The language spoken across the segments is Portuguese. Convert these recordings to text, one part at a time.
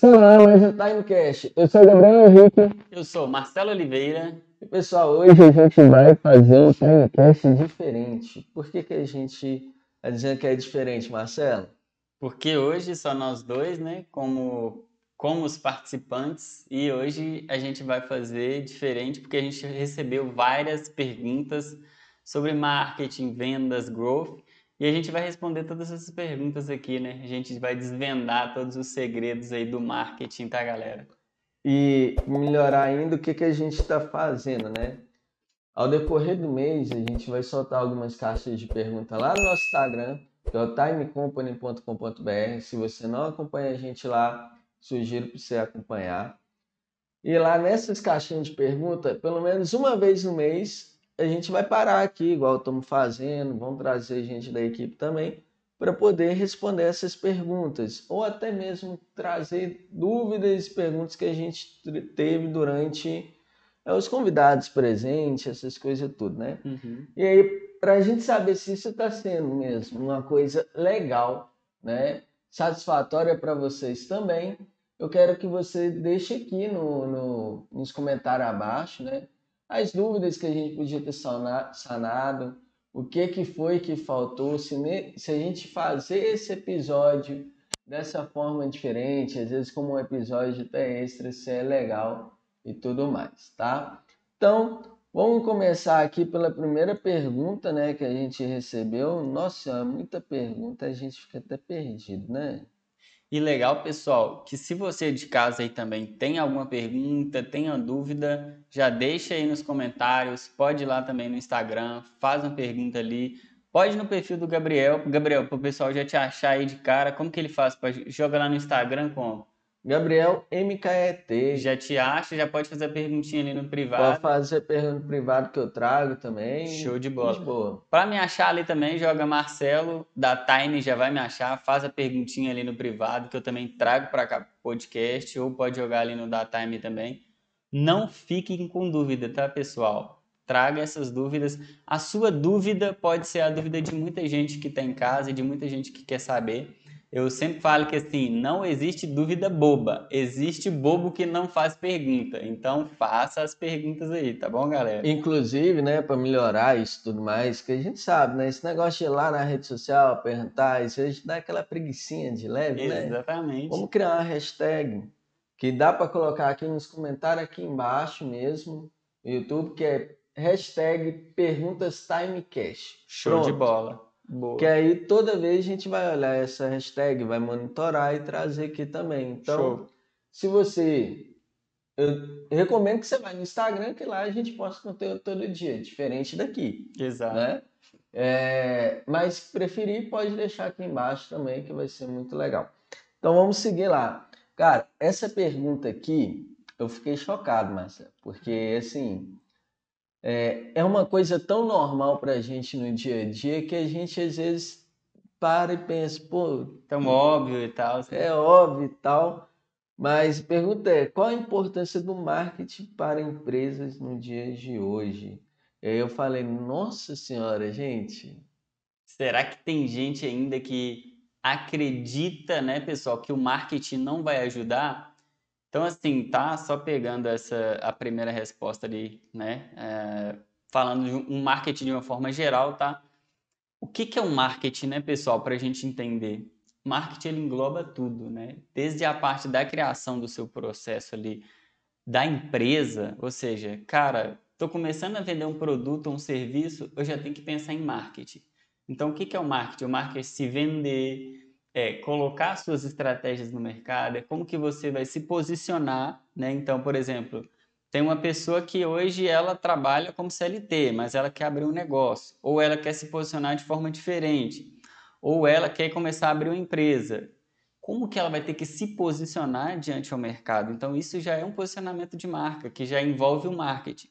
Olá, mais um Timecast. Eu sou o Gabriel Henrique. Eu sou Marcelo Oliveira. E pessoal, hoje a gente vai fazer um Timecast diferente. Por que, que a gente está dizendo que é diferente, Marcelo? Porque hoje só nós dois, né, como, como os participantes, e hoje a gente vai fazer diferente porque a gente recebeu várias perguntas sobre marketing, vendas, growth. E a gente vai responder todas essas perguntas aqui, né? A gente vai desvendar todos os segredos aí do marketing, tá, galera? E melhorar ainda o que, que a gente está fazendo, né? Ao decorrer do mês, a gente vai soltar algumas caixas de pergunta lá no nosso Instagram, que é o timecompany.com.br. Se você não acompanha a gente lá, sugiro para você acompanhar. E lá nessas caixinhas de pergunta, pelo menos uma vez no mês, a gente vai parar aqui, igual estamos fazendo, vamos trazer gente da equipe também, para poder responder essas perguntas, ou até mesmo trazer dúvidas e perguntas que a gente teve durante é, os convidados presentes, essas coisas tudo, né? Uhum. E aí, para a gente saber se isso está sendo mesmo uma coisa legal, né? Satisfatória para vocês também, eu quero que você deixe aqui no, no, nos comentários abaixo, né? As dúvidas que a gente podia ter sanado, o que, que foi que faltou, se, ne, se a gente fazer esse episódio dessa forma diferente, às vezes como um episódio até extra, se é legal e tudo mais, tá? Então, vamos começar aqui pela primeira pergunta, né, que a gente recebeu. Nossa, muita pergunta, a gente fica até perdido, né? E legal, pessoal, que se você de casa aí também tem alguma pergunta, tem uma dúvida, já deixa aí nos comentários, pode ir lá também no Instagram, faz uma pergunta ali, pode ir no perfil do Gabriel, Gabriel, para o pessoal já te achar aí de cara, como que ele faz? Joga lá no Instagram como? Gabriel MKET. Já te acha, já pode fazer a perguntinha ali no privado. Pode fazer pergunta privado que eu trago também. Show de bola. De boa. Para me achar ali também, joga Marcelo da Time, já vai me achar, faz a perguntinha ali no privado que eu também trago para cá podcast ou pode jogar ali no da Time também. Não fiquem com dúvida, tá, pessoal? Traga essas dúvidas. A sua dúvida pode ser a dúvida de muita gente que está em casa e de muita gente que quer saber. Eu sempre falo que assim, não existe dúvida boba, existe bobo que não faz pergunta. Então faça as perguntas aí, tá bom, galera? Inclusive, né, para melhorar isso tudo mais, que a gente sabe, né, esse negócio de ir lá na rede social, perguntar, isso a gente dá aquela preguiçinha de leve, Exatamente. né? Exatamente. Vamos criar uma hashtag que dá para colocar aqui nos comentários aqui embaixo mesmo, no YouTube, que é hashtag perguntas timecast. Show Pronto. de bola. Boa. Que aí toda vez a gente vai olhar essa hashtag, vai monitorar e trazer aqui também. Então, Show. se você. Eu recomendo que você vá no Instagram, que lá a gente posta conteúdo todo dia, diferente daqui. Exato. Né? É, mas se preferir, pode deixar aqui embaixo também, que vai ser muito legal. Então vamos seguir lá. Cara, essa pergunta aqui, eu fiquei chocado, Marcelo, porque assim, é, é uma coisa tão normal para a gente no dia a dia que a gente às vezes para e pensa, pô. Tão óbvio e tal. Assim. É óbvio e tal. Mas a pergunta é: qual a importância do marketing para empresas no dia de hoje? E aí eu falei: nossa senhora, gente. Será que tem gente ainda que acredita, né, pessoal, que o marketing não vai ajudar? Então, assim, tá só pegando essa a primeira resposta ali, né? É, falando de um marketing de uma forma geral, tá? O que, que é um marketing, né, pessoal, para a gente entender? Marketing ele engloba tudo, né? Desde a parte da criação do seu processo ali, da empresa, ou seja, cara, estou começando a vender um produto ou um serviço, eu já tenho que pensar em marketing. Então, o que, que é o marketing? O marketing é se vender, é colocar suas estratégias no mercado, é como que você vai se posicionar, né? Então, por exemplo, tem uma pessoa que hoje ela trabalha como CLT, mas ela quer abrir um negócio, ou ela quer se posicionar de forma diferente, ou ela quer começar a abrir uma empresa. Como que ela vai ter que se posicionar diante ao mercado? Então, isso já é um posicionamento de marca, que já envolve o marketing.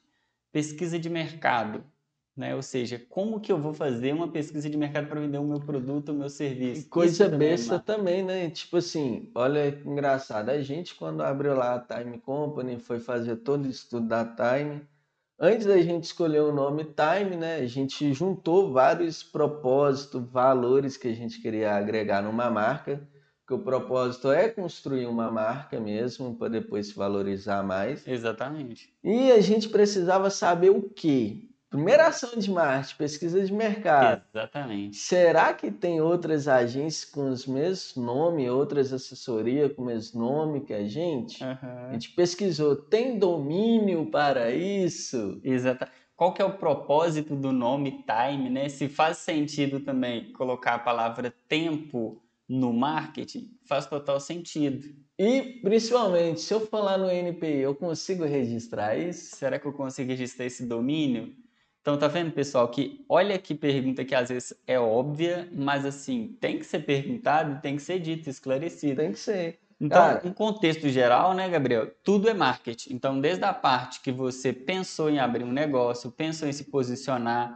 Pesquisa de mercado. Né? Ou seja, como que eu vou fazer uma pesquisa de mercado para vender o meu produto, o meu serviço? Coisa Isso besta também, né? Tipo assim, olha que engraçado. A gente, quando abriu lá a Time Company, foi fazer todo o estudo da Time. Antes da gente escolher o nome Time, né? A gente juntou vários propósitos, valores que a gente queria agregar numa marca. porque o propósito é construir uma marca mesmo para depois se valorizar mais. Exatamente. E a gente precisava saber o quê? Primeira ação de marketing, pesquisa de mercado. Exatamente. Será que tem outras agências com os mesmos nomes, outras assessorias com o mesmo nome que a gente? Uhum. A gente pesquisou, tem domínio para isso? Exato. Qual que é o propósito do nome time, né? Se faz sentido também colocar a palavra tempo no marketing, faz total sentido. E, principalmente, se eu falar no NPI, eu consigo registrar isso? Será que eu consigo registrar esse domínio? Então, tá vendo, pessoal, que olha que pergunta que às vezes é óbvia, mas assim, tem que ser perguntado, tem que ser dito, esclarecido. Tem que ser. Então, Cara, em contexto geral, né, Gabriel? Tudo é marketing. Então, desde a parte que você pensou em abrir um negócio, pensou em se posicionar,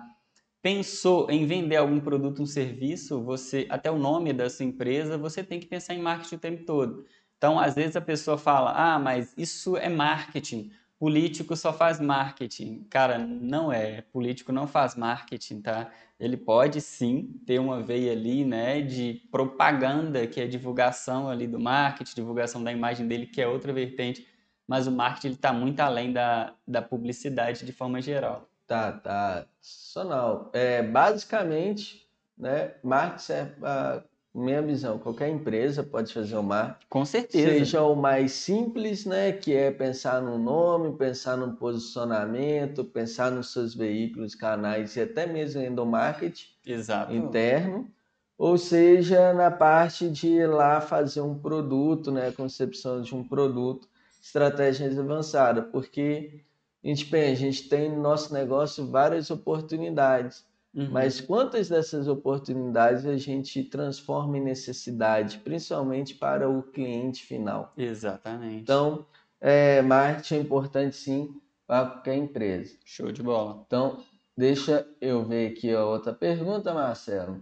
pensou em vender algum produto, um serviço, você até o nome da sua empresa, você tem que pensar em marketing o tempo todo. Então, às vezes a pessoa fala: "Ah, mas isso é marketing. Político só faz marketing". Cara, não é. Político não faz marketing, tá? Ele pode sim ter uma veia ali, né, de propaganda, que é divulgação ali do marketing, divulgação da imagem dele, que é outra vertente, mas o marketing está muito além da, da publicidade de forma geral. Tá, tá. Sonal. É, basicamente, né, marketing serve para minha visão, qualquer empresa pode fazer o marketing. Com certeza. Seja o mais simples, né, que é pensar no nome, pensar no posicionamento, pensar nos seus veículos, canais e até mesmo endomarketing Exato. interno, ou seja, na parte de ir lá fazer um produto, né, concepção de um produto, estratégias avançadas, porque a gente pensa, a gente tem no nosso negócio várias oportunidades, Uhum. mas quantas dessas oportunidades a gente transforma em necessidade, principalmente para o cliente final? Exatamente. Então, é, marketing é importante sim para qualquer empresa. Show de bola. Então, deixa eu ver aqui a outra pergunta, Marcelo.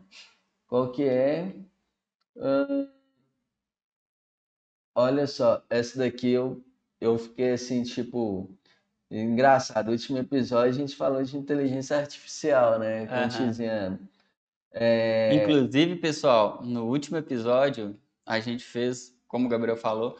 Qual que é? Hum, olha só, essa daqui eu, eu fiquei assim, tipo, engraçado. No último episódio a gente falou de inteligência artificial, né? Com o Aham. Tiziano. É, Inclusive, pessoal, no último episódio, a gente fez, como o Gabriel falou,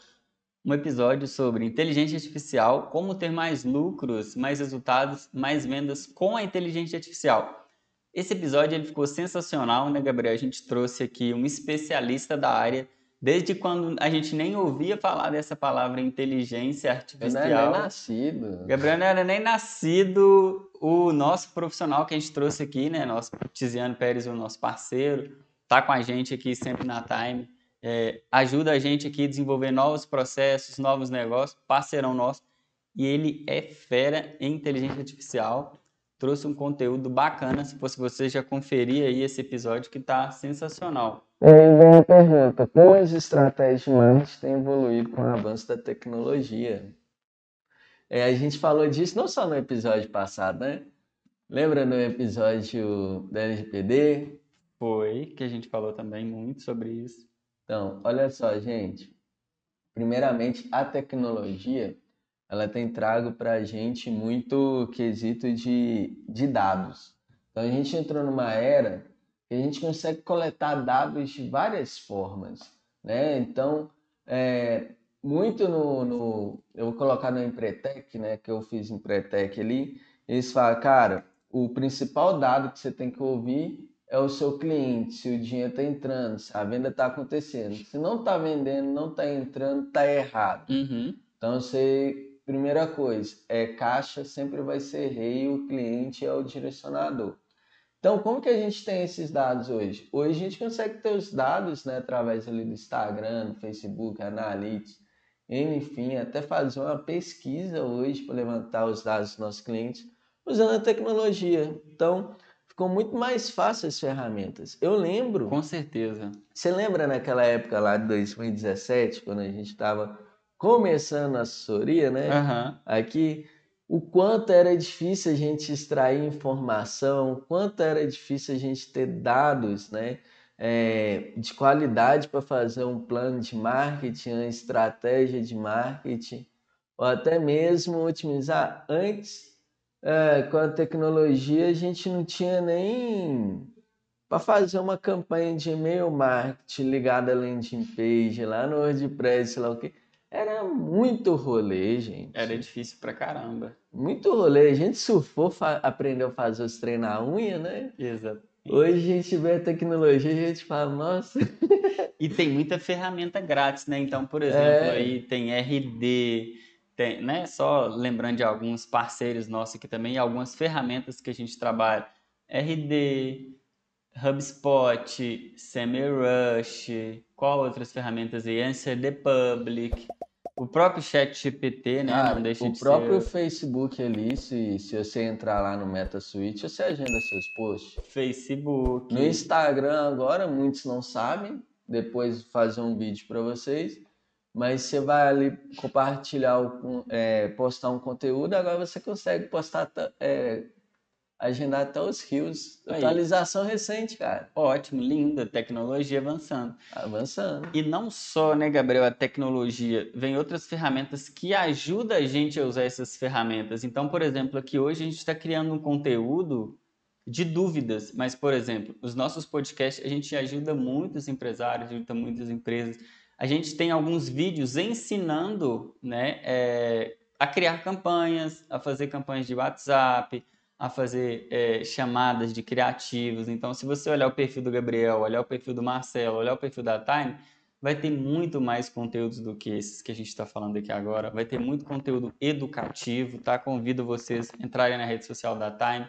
um episódio sobre inteligência artificial, como ter mais lucros, mais resultados, mais vendas com a inteligência artificial. Esse episódio ele ficou sensacional, né, Gabriel? A gente trouxe aqui um especialista da área, desde quando a gente nem ouvia falar dessa palavra inteligência eu não artificial. era nem nascido. Gabriel não era nem nascido, o nosso profissional que a gente trouxe aqui, né? Nosso Tiziano Pérez, o nosso parceiro, tá com a gente aqui sempre na Time, é, ajuda a gente aqui a desenvolver novos processos, novos negócios, parceirão nosso, e ele é fera em inteligência artificial, trouxe um conteúdo bacana, se fosse você já conferir aí esse episódio que tá sensacional. E aí vem a pergunta: como as estratégias de marketing têm evoluído com o avanço da tecnologia? É, a gente falou disso não só no episódio passado, né? Lembra no episódio da LGPD? Foi que a gente falou também muito sobre isso. Então, olha só, gente. Primeiramente, a tecnologia ela tem trago para a gente muito quesito de, de dados. Então, a gente entrou numa era que a gente consegue coletar dados de várias formas, né? Então, é, muito no, no- eu vou colocar no Empretec, né? Que eu fiz Empretec ali, eles falam, cara, o principal dado que você tem que ouvir é o seu cliente, se o dinheiro está entrando, se a venda está acontecendo. Se não está vendendo, não está entrando, está errado. Uhum. Então, você, primeira coisa, é caixa sempre vai ser rei, o cliente é o direcionador. Então, como que a gente tem esses dados hoje? Hoje a gente consegue ter os dados, né, através ali do Instagram, do Facebook, Analytics, enfim, até fazer uma pesquisa hoje para levantar os dados dos nossos clientes usando a tecnologia. Então, ficou muito mais fácil as ferramentas. Eu lembro Com certeza. você lembra naquela época lá de 2017, quando a gente estava começando a assessoria, né? Aham. Aqui, o quanto era difícil a gente extrair informação, o quanto era difícil a gente ter dados, né? é, de qualidade para fazer um plano de marketing, uma estratégia de marketing, ou até mesmo otimizar. Antes, é, com a tecnologia, a gente não tinha nem para fazer uma campanha de e-mail marketing ligada à landing page lá no WordPress, lá o que. Era muito rolê, gente. Era difícil pra caramba. Muito rolê. A gente surfou, aprendeu a fazer os treinos na unha, né? Exato. Hoje a gente vê a tecnologia e a gente fala, nossa. E tem muita ferramenta grátis, né? Então, por exemplo, é... aí tem RD, tem, né? Só lembrando de alguns parceiros nossos aqui também, algumas ferramentas que a gente trabalha. RD, HubSpot, SEMrush, qual outras ferramentas aí? Answer the Public, o próprio chat GPT, né? Ah, o próprio ser... Facebook ali, se, se você entrar lá no MetaSuite, você agenda seus posts. Facebook. No Instagram agora, muitos não sabem, depois fazer um vídeo para vocês. Mas você vai ali compartilhar, o, é, postar um conteúdo, agora você consegue postar é, agendar até os rios. Aí. Atualização recente, cara. Ótimo, linda, tecnologia avançando. Avançando. E não só, né, Gabriel, a tecnologia, vem outras ferramentas que ajudam a gente a usar essas ferramentas. Então, por exemplo, aqui hoje a gente está criando um conteúdo de dúvidas, mas, por exemplo, os nossos podcasts, a gente ajuda muitos empresários, ajuda muitas empresas. A gente tem alguns vídeos ensinando, né, é, a criar campanhas, a fazer campanhas de WhatsApp, a fazer é, chamadas de criativos. Então, se você olhar o perfil do Gabriel, olhar o perfil do Marcelo, olhar o perfil da Time, vai ter muito mais conteúdos do que esses que a gente está falando aqui agora. Vai ter muito conteúdo educativo, tá? Convido vocês a entrarem na rede social da Time.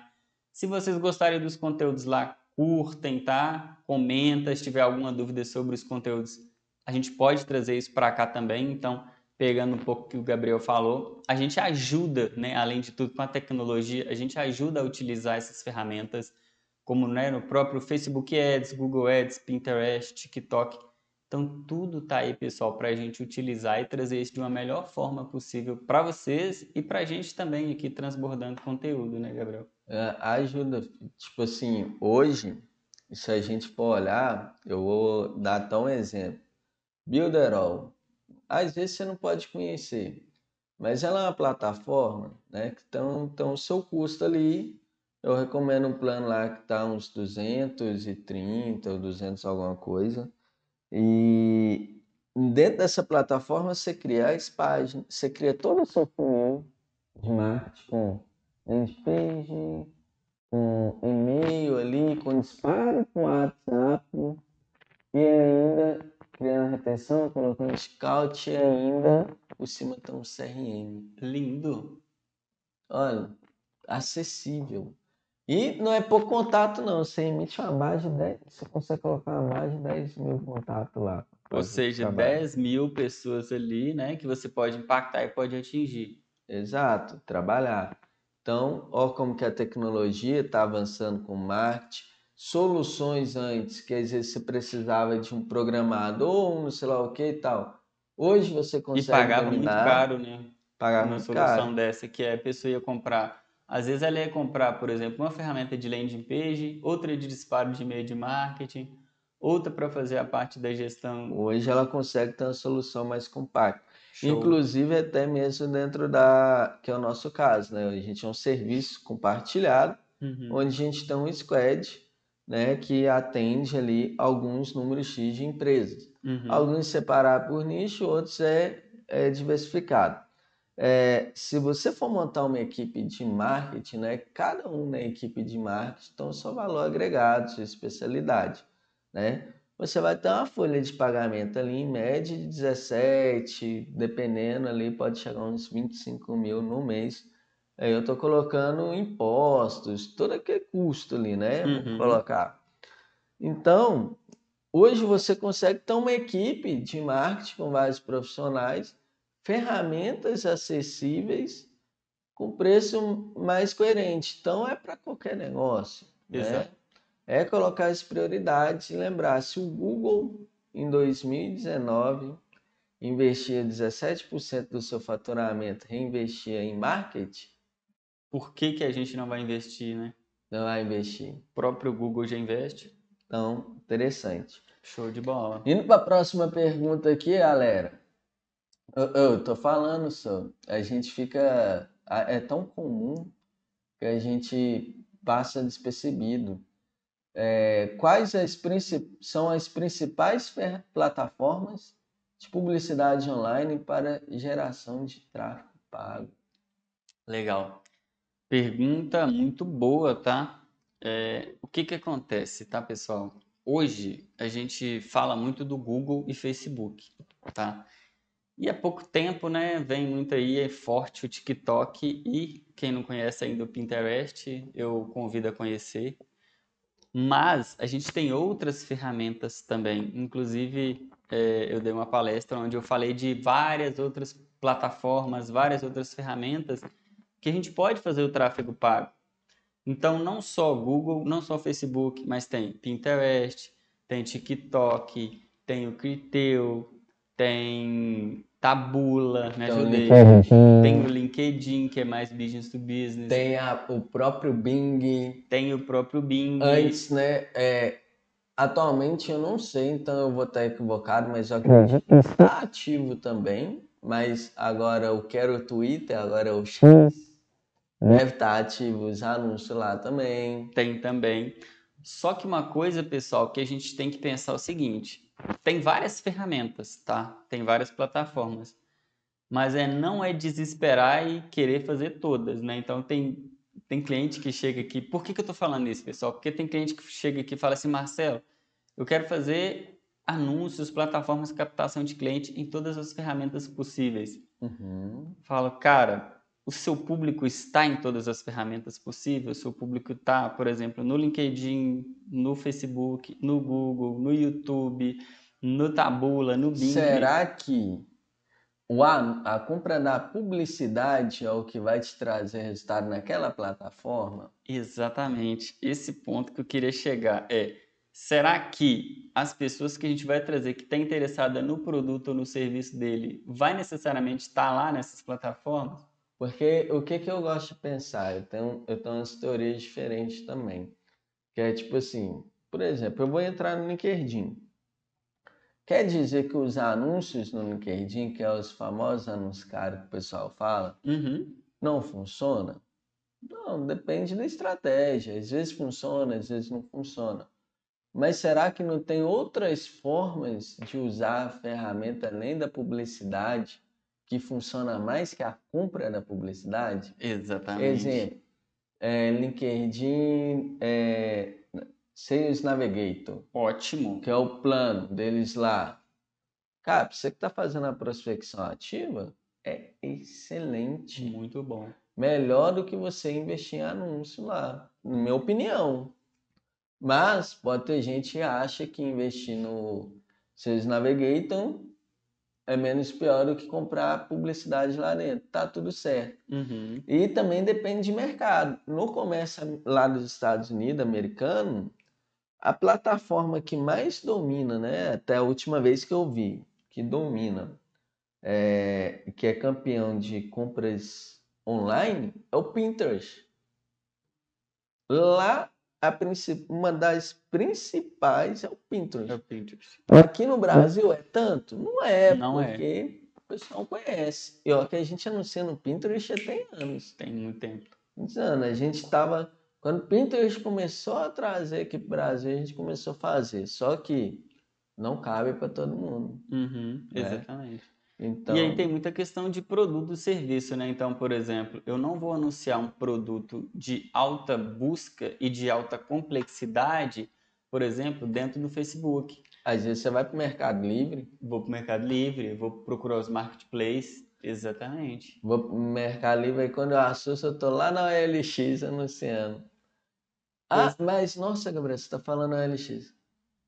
Se vocês gostarem dos conteúdos lá, curtem, tá? Comenta, se tiver alguma dúvida sobre os conteúdos, a gente pode trazer isso para cá também. Então, pegando um pouco que o Gabriel falou, a gente ajuda, né, além de tudo, com a tecnologia, a gente ajuda a utilizar essas ferramentas, como né, no próprio Facebook Ads, Google Ads, Pinterest, TikTok. Então, tudo tá aí, pessoal, para a gente utilizar e trazer isso de uma melhor forma possível para vocês e para a gente também aqui transbordando conteúdo, né, Gabriel? É, ajuda. Tipo assim, hoje, se a gente for olhar, eu vou dar até um exemplo. Builderall, às vezes você não pode conhecer, mas ela é uma plataforma, né? Então, então o seu custo ali, eu recomendo um plano lá que está uns 230 ou 200 alguma coisa. E dentro dessa plataforma você cria as páginas, você cria todo o seu funil de marketing com page, com e-mail ali, com disparo com WhatsApp e ainda criando retenção, colocando scout e ainda por cima tem um CRM. Lindo. Olha, acessível. E não é por contato, não. Você emite uma base de 10, você consegue colocar uma base de 10 mil contatos lá. Ou seja, trabalhar. 10 mil pessoas ali, né? Que você pode impactar e pode atingir. Exato, trabalhar. Então, ó como que a tecnologia está avançando com o marketing, soluções antes, que às vezes você precisava de um programador, ou um sei lá o que e tal. Hoje você consegue. E pagava dominar, muito caro, né? Pagava uma muito solução caro. dessa, que é a pessoa ia comprar. Às vezes ela ia comprar, por exemplo, uma ferramenta de landing page, outra de disparo de e-mail de marketing, outra para fazer a parte da gestão. Hoje ela consegue ter uma solução mais compacta. Show. Inclusive até mesmo dentro da que é o nosso caso, né? A gente é um serviço compartilhado, uhum. onde a gente tem um squad né, que atende ali alguns números X de empresas. Uhum. Alguns separar por nicho, outros é, é diversificado. É, se você for montar uma equipe de marketing, né, cada um na equipe de marketing tem o seu valor agregado, sua especialidade. Né? Você vai ter uma folha de pagamento ali em média de 17, dependendo ali, pode chegar a uns 25 mil no mês Aí eu estou colocando impostos, todo aquele custo ali, né? Uhum. Colocar. Então, hoje você consegue ter uma equipe de marketing com vários profissionais, ferramentas acessíveis com preço mais coerente. Então, é para qualquer negócio. Né? É colocar as prioridades e lembrar: se o Google em 2019 investia 17% do seu faturamento, reinvestia em marketing, por que, que a gente não vai investir, né? Não vai investir. O próprio Google já investe. Então, interessante. Show de bola. Indo para a próxima pergunta aqui, galera. Eu, eu tô falando só. A gente fica. É tão comum que a gente passa despercebido. é, quais as são as principais plataformas de publicidade online para geração de tráfego pago? Legal. Pergunta muito boa, tá? É, o que que acontece, tá, pessoal? Hoje a gente fala muito do Google e Facebook, tá? E há pouco tempo, né, vem muito aí, é forte o TikTok e quem não conhece ainda o Pinterest, eu convido a conhecer. Mas a gente tem outras ferramentas também. Inclusive, é, eu dei uma palestra onde eu falei de várias outras plataformas, várias outras ferramentas que a gente pode fazer o tráfego pago. Então, não só Google, não só Facebook, mas tem Pinterest, tem TikTok, tem o Criteo, tem Tabula, me ajudei. Tem o LinkedIn, que é mais business to business. Tem a, o próprio Bing. Tem o próprio Bing. Antes, né? É, atualmente eu não sei, então eu vou estar equivocado, mas eu acredito que está ativo também. Mas agora eu quero o Twitter, agora é o X. Deve estar ativo os anúncios lá também. Tem também. Só que uma coisa, pessoal, que a gente tem que pensar é o seguinte: tem várias ferramentas, tá? Tem várias plataformas. Mas é não é desesperar e querer fazer todas, né? Então tem tem cliente que chega aqui. Por que, que eu estou falando isso, pessoal? Porque tem cliente que chega aqui e fala assim, Marcelo, eu quero fazer anúncios, plataformas de captação de cliente em todas as ferramentas possíveis. Uhum. Falo, cara, o seu público está em todas as ferramentas possíveis, o seu público está, por exemplo, no LinkedIn, no Facebook, no Google, no YouTube, no Tabula, no Bing. Será que a, a compra da publicidade é o que vai te trazer resultado naquela plataforma? Exatamente. Esse ponto que eu queria chegar é, será que as pessoas que a gente vai trazer que está interessada no produto ou no serviço dele vai necessariamente estar lá nessas plataformas? Porque o que, que eu gosto de pensar? Eu tenho, eu tenho umas teorias diferentes também. Que é tipo assim, por exemplo, eu vou entrar no LinkedIn. Quer dizer que os anúncios no LinkedIn, que é os famosos anúncios caros que o pessoal fala, uhum. não funciona? Não, depende da estratégia. Às vezes funciona, às vezes não funciona. Mas será que não tem outras formas de usar a ferramenta além da publicidade que funciona mais que a compra da publicidade. Exatamente. Exemplo, é, LinkedIn, é, Sales Navigator. Ótimo. Que é o plano deles lá. Cara, você que está fazendo a prospecção ativa, é excelente. Muito bom. Melhor do que você investir em anúncio lá, na minha opinião. Mas pode ter gente que acha que investir no Sales Navigator é menos pior do que comprar publicidade lá dentro. Tá tudo certo. Uhum. E também depende de mercado. No comércio lá dos Estados Unidos, americano, a plataforma que mais domina, né? Até a última vez que eu vi, que domina, é, que é campeão de compras online, é o Pinterest. Lá uma das principais é o Pinterest. É o Pinterest. Aqui no Brasil é tanto? Não é, não é. porque é. o pessoal conhece. E ó, que a gente anuncia no Pinterest já tem anos. Tem muito tempo. Muitos anos. A gente estava. Quando o Pinterest começou a trazer aqui para o Brasil, a gente começou a fazer. Só que não cabe para todo mundo. Uhum, né? Exatamente. Então... E aí tem muita questão de produto e serviço, né? Então, por exemplo, eu não vou anunciar um produto de alta busca e de alta complexidade, por exemplo, dentro do Facebook. Às vezes você vai para o Mercado Livre. Vou para o Mercado Livre, vou procurar os marketplaces. Exatamente. Vou para o Mercado Livre e quando eu assusto, eu estou lá na OLX anunciando. Ah, mas nossa, Gabriel, você está falando OLX.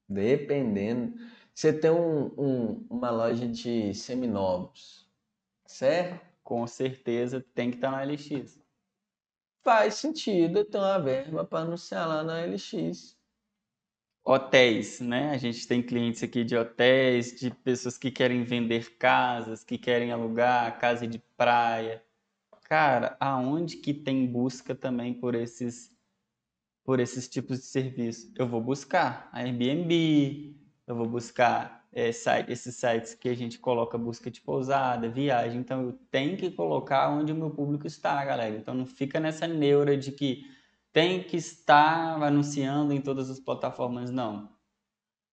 Dependendo. Você tem um, um, uma loja de seminovos, certo? Com certeza tem que estar tá na LX. Faz sentido ter uma verba para anunciar lá na LX. Hotéis, né? A gente tem clientes aqui de hotéis, de pessoas que querem vender casas, que querem alugar casa de praia. Cara, aonde que tem busca também por esses por esses tipos de serviço? Eu vou buscar Airbnb, eu vou buscar é, site, esses sites que a gente coloca busca de pousada, viagem. Então eu tenho que colocar onde o meu público está, galera. Então não fica nessa neura de que tem que estar anunciando em todas as plataformas. Não.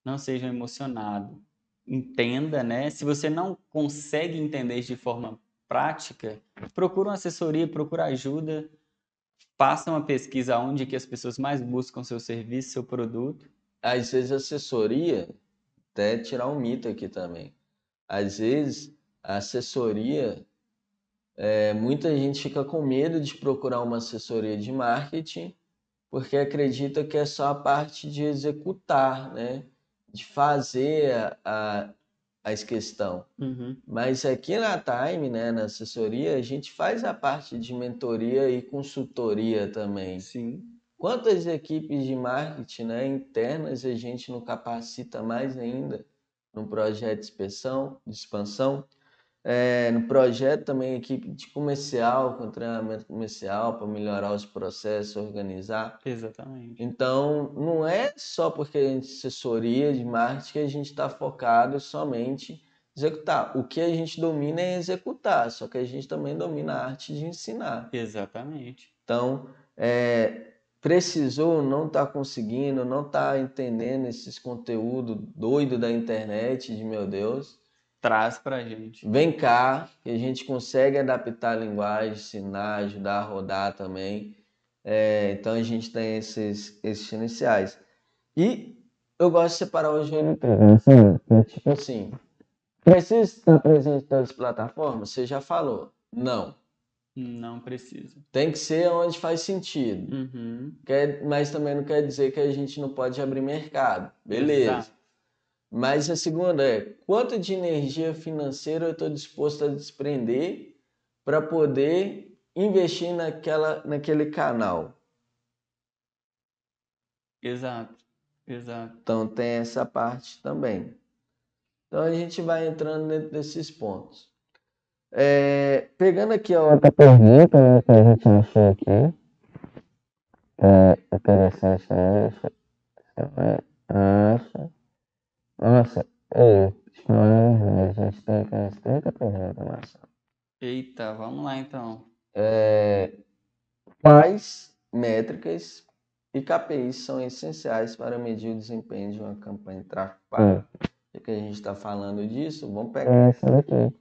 Não seja emocionado. Entenda, né? Se você não consegue entender de forma prática, procura uma assessoria, procura ajuda, faça uma pesquisa onde que as pessoas mais buscam seu serviço, seu produto. Às vezes assessoria, até tirar um mito aqui também. Às vezes a assessoria, é, muita gente fica com medo de procurar uma assessoria de marketing porque acredita que é só a parte de executar, né? De fazer a, a, a questão. Uhum. Mas aqui na Time, né, na assessoria, a gente faz a parte de mentoria e consultoria também. Sim. Quantas equipes de marketing né, internas a gente não capacita mais ainda no projeto de expansão, de expansão é, no projeto também equipe de comercial, com treinamento comercial para melhorar os processos, organizar. Exatamente. Então, não é só porque a gente assessoria de marketing que a gente está focado somente em executar. O que a gente domina é executar, só que a gente também domina a arte de ensinar. Exatamente. Então, é, precisou, não está conseguindo, não está entendendo esses conteúdos doido da internet, de meu Deus traz para a gente. Vem cá, que a gente consegue adaptar a linguagem, ensinar, ajudar a rodar também. É, então a gente tem esses, esses iniciais. E eu gosto de separar o gênero é tipo assim, precisa estar presente em todas as plataformas? Você já falou. Não. Não precisa. Tem que ser onde faz sentido. Uhum. Quer, mas também não quer dizer que a gente não pode abrir mercado. Beleza. Exato. Mas a segunda é quanto de energia financeira eu estou disposto a desprender para poder investir naquela, naquele canal. Exato, exato. Então tem essa parte também. Então a gente vai entrando dentro desses pontos. É, pegando aqui a outra pergunta né, que a gente achou aqui. É interessante, né? Acha. Nossa, é, a gente tem que as 30 perguntas, Marcelo. Eita, vamos lá então. É, quais métricas e KPIs são essenciais para medir o desempenho de uma campanha de tráfego pago? Já que a gente está falando disso, vamos pegar essa daqui.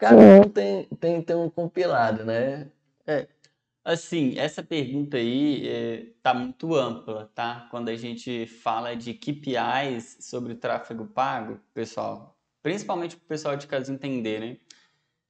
Cada um tem, tem, tem um compilado, né? É, Assim, essa pergunta aí está eh, muito ampla, tá? Quando a gente fala de KPIs sobre o tráfego pago, pessoal, principalmente para o pessoal de casa entender, né?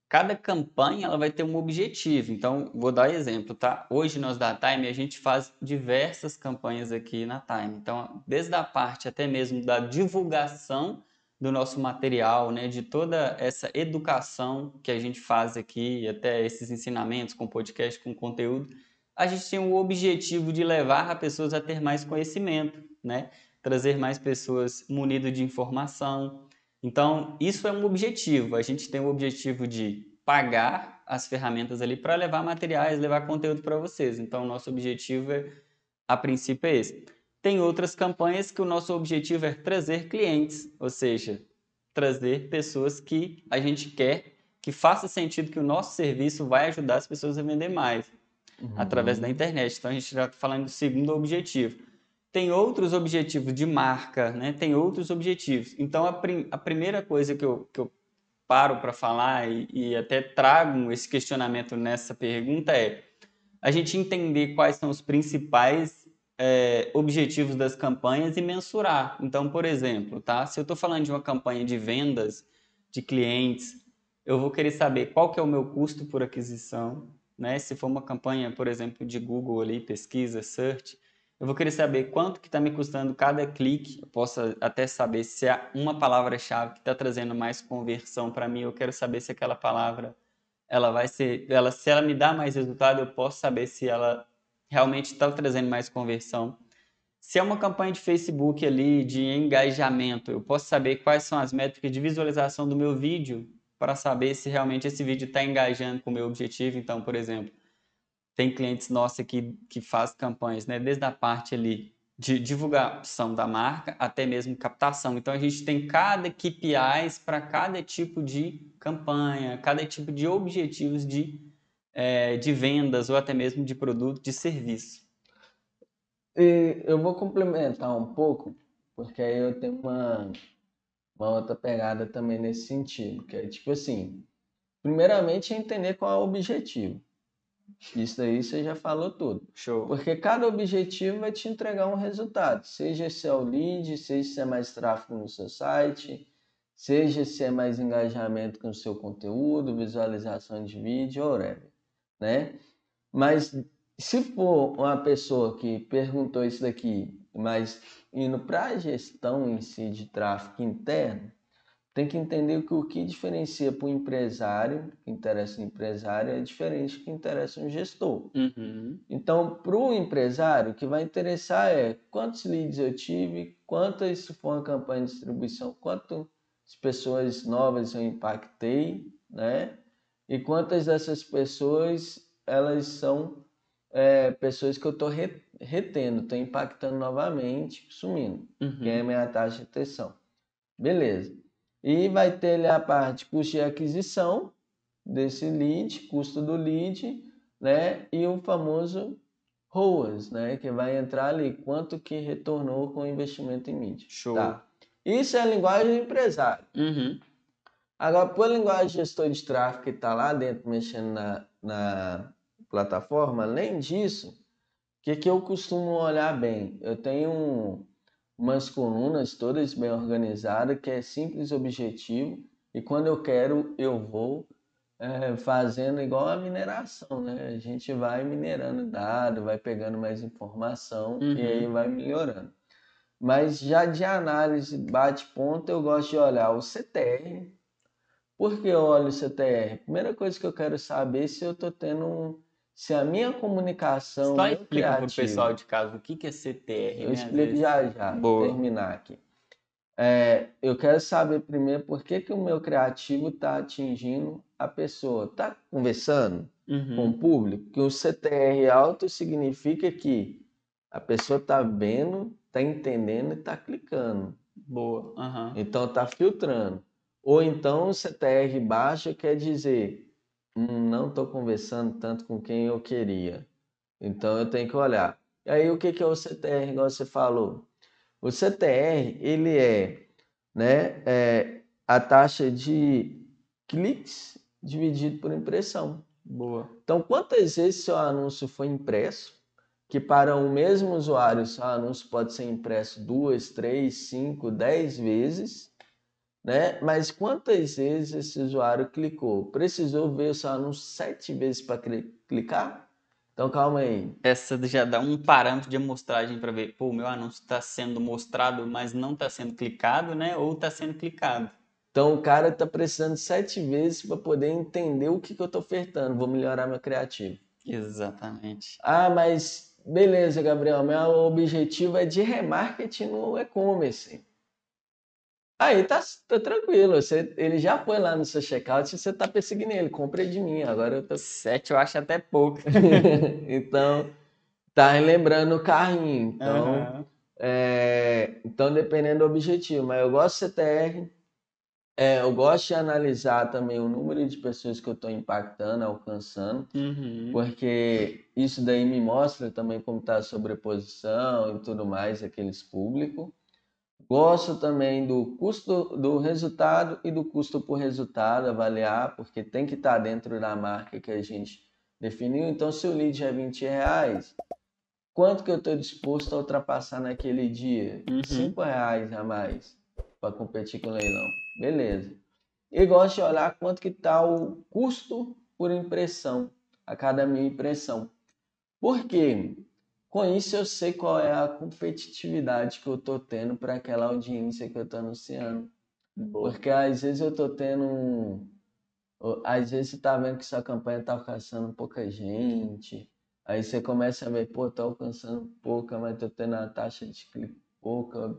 Cada campanha ela vai ter um objetivo. Então, vou dar exemplo, tá? Hoje nós da Time a gente faz diversas campanhas aqui na Time. Então, desde a parte até mesmo da divulgação do nosso material, né, de toda essa educação que a gente faz aqui, até esses ensinamentos com podcast, com conteúdo, a gente tem o objetivo de levar as pessoas a ter mais conhecimento, né, trazer mais pessoas munidas de informação. Então, isso é um objetivo. A gente tem o objetivo de pagar as ferramentas ali para levar materiais, levar conteúdo para vocês. Então, nosso objetivo é, a princípio é esse. Tem outras campanhas que o nosso objetivo é trazer clientes, ou seja, trazer pessoas que a gente quer que faça sentido que o nosso serviço vai ajudar as pessoas a vender mais uhum. através da internet. Então a gente já está falando do segundo objetivo. Tem outros objetivos de marca, né? tem outros objetivos. Então a, prim a primeira coisa que eu, que eu paro para falar e, e até trago esse questionamento nessa pergunta é a gente entender quais são os principais é, objetivos das campanhas e mensurar. Então, por exemplo, tá? se eu estou falando de uma campanha de vendas de clientes, eu vou querer saber qual que é o meu custo por aquisição. Né? Se for uma campanha, por exemplo, de Google ali, pesquisa, search, eu vou querer saber quanto que está me custando cada clique. Eu posso até saber se é uma palavra-chave que está trazendo mais conversão para mim. Eu quero saber se aquela palavra ela vai ser, ela, se ela me dá mais resultado, eu posso saber se ela realmente está trazendo mais conversão. Se é uma campanha de Facebook ali de engajamento, eu posso saber quais são as métricas de visualização do meu vídeo para saber se realmente esse vídeo está engajando com o meu objetivo. Então, por exemplo, tem clientes nossos aqui que fazem campanhas, né, desde a parte ali de divulgação da marca até mesmo captação. Então a gente tem cada KPIs para cada tipo de campanha, cada tipo de objetivos de é, de vendas ou até mesmo de produto, de serviço. E eu vou complementar um pouco, porque aí eu tenho uma, uma outra pegada também nesse sentido, que é tipo assim, primeiramente é entender qual é o objetivo. Isso aí você já falou tudo. Show. Porque cada objetivo vai te entregar um resultado. Seja se é o lead, seja se é mais tráfego no seu site, seja se é mais engajamento com o seu conteúdo, visualização de vídeo, whatever, né? Mas se for uma pessoa que perguntou isso daqui, mas indo para a gestão em si de tráfego interno, tem que entender que o que diferencia para o empresário, que interessa o empresário, é diferente do que interessa um gestor. Uhum. Então, para o empresário, o que vai interessar é quantos leads eu tive, quantas, for uma campanha de distribuição, quantas pessoas novas eu impactei, né? E quantas dessas pessoas, elas são é, pessoas que eu estou retendo, estou impactando novamente, sumindo, Uhum. que é a minha taxa de retenção. Beleza. E vai ter ali a parte custo de aquisição desse lead, custo do lead, né? E o famoso ROAS, né? Que vai entrar ali quanto que retornou com o investimento em mídia. Show. Tá. Isso é a linguagem do empresário. Uhum. Agora, por linguagem de gestor de tráfego que está lá dentro mexendo na, na plataforma, além disso, o que, que eu costumo olhar bem? Eu tenho um, umas colunas todas bem organizadas, que é simples objetivo, e quando eu quero, eu vou é, fazendo igual a mineração, né? A gente vai minerando dado, vai pegando mais informação Uhum. e aí vai melhorando. Mas já de análise bate-ponto, eu gosto de olhar o CTR. Por que eu olho o CTR? Primeira coisa que eu quero saber é se eu estou tendo um, se a minha comunicação, Só explica para o pessoal de casa o que, que é CTR, eu né? Explico já já, vou Boa. terminar aqui. É, eu quero saber primeiro por que, que o meu criativo está atingindo a pessoa. Está conversando Uhum. com o público? Que o CTR alto significa que a pessoa está vendo, está entendendo e está clicando. Boa. Aham. Então está filtrando. Ou então o CTR baixo quer dizer, "Hum, não estou conversando tanto com quem eu queria. Então eu tenho que olhar. E aí o que que é o CTR, igual você falou? O CTR, ele é, né, é a taxa de cliques dividido por impressão. Boa. Então, quantas vezes seu anúncio foi impresso? Que para o mesmo usuário, seu anúncio pode ser impresso duas, três, cinco, dez vezes, né? Mas quantas vezes esse usuário clicou? Precisou ver o seu anúncio sete vezes para clicar? Então, calma aí. Essa já dá um parâmetro de amostragem para ver, pô, o meu anúncio está sendo mostrado, mas não está sendo clicado, né? Ou está sendo clicado. Então, o cara está precisando sete vezes para poder entender o que, que eu estou ofertando. Vou melhorar meu criativo. Exatamente. Ah, mas beleza, Gabriel. Meu objetivo é de remarketing no e-commerce. Aí tá, tá tranquilo. Você, ele já foi lá no seu checkout e você tá perseguindo ele. Compre de mim. Agora eu tô. Sete eu acho até pouco. então, tá relembrando o carrinho. Então, Aham. é, então, dependendo do objetivo. Mas eu gosto do CTR. É, eu gosto de analisar também o número de pessoas que eu estou impactando, alcançando. Uhum. Porque isso daí me mostra também como está a sobreposição e tudo mais, aqueles públicos. Gosto também do custo do resultado e do custo por resultado, avaliar, porque tem que estar dentro da marca que a gente definiu. Então, se o lead é 20 reais, quanto que eu estou disposto a ultrapassar naquele dia? Uhum. 5 reais a mais para competir com o leilão. Beleza. E gosto de olhar quanto que está o custo por impressão, a cada mil impressão. Por quê? Com isso eu sei qual é a competitividade que eu estou tendo para aquela audiência que eu estou anunciando. Boa. Porque às vezes eu estou tendo um... Às vezes você está vendo que sua campanha está alcançando pouca gente. Aí você começa a ver, pô, tô alcançando pouca, mas tô tendo a taxa de clique pouca.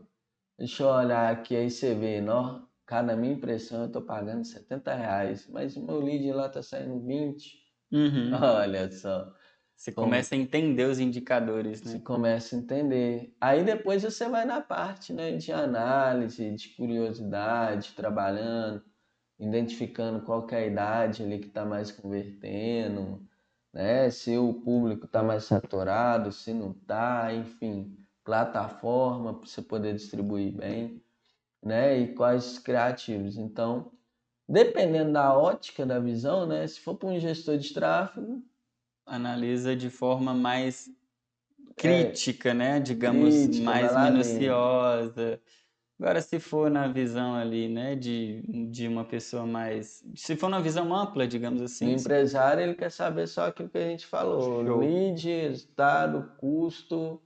Deixa eu olhar aqui, aí você vê, nó, cada minha impressão eu tô pagando 70 reais, mas o meu lead lá tá saindo 20. Uhum. Olha só, Você começa a entender os indicadores, você né? começa a entender. Aí depois você vai na parte, né, de análise, de curiosidade, trabalhando, identificando qual é a idade ali que tá mais convertendo, né? Se o público está mais saturado, se não está, enfim, plataforma para você poder distribuir bem, né? E quais criativos. Então, dependendo da ótica da visão, né? Se for para um gestor de tráfego, analisa de forma mais crítica, é, né? Digamos, crítica, mais minuciosa. Agora, se for na visão ali, né, de, de uma pessoa mais. Se for na visão ampla, digamos assim. O empresário, ele quer saber só aquilo que a gente falou: Show. lead, resultado, custo,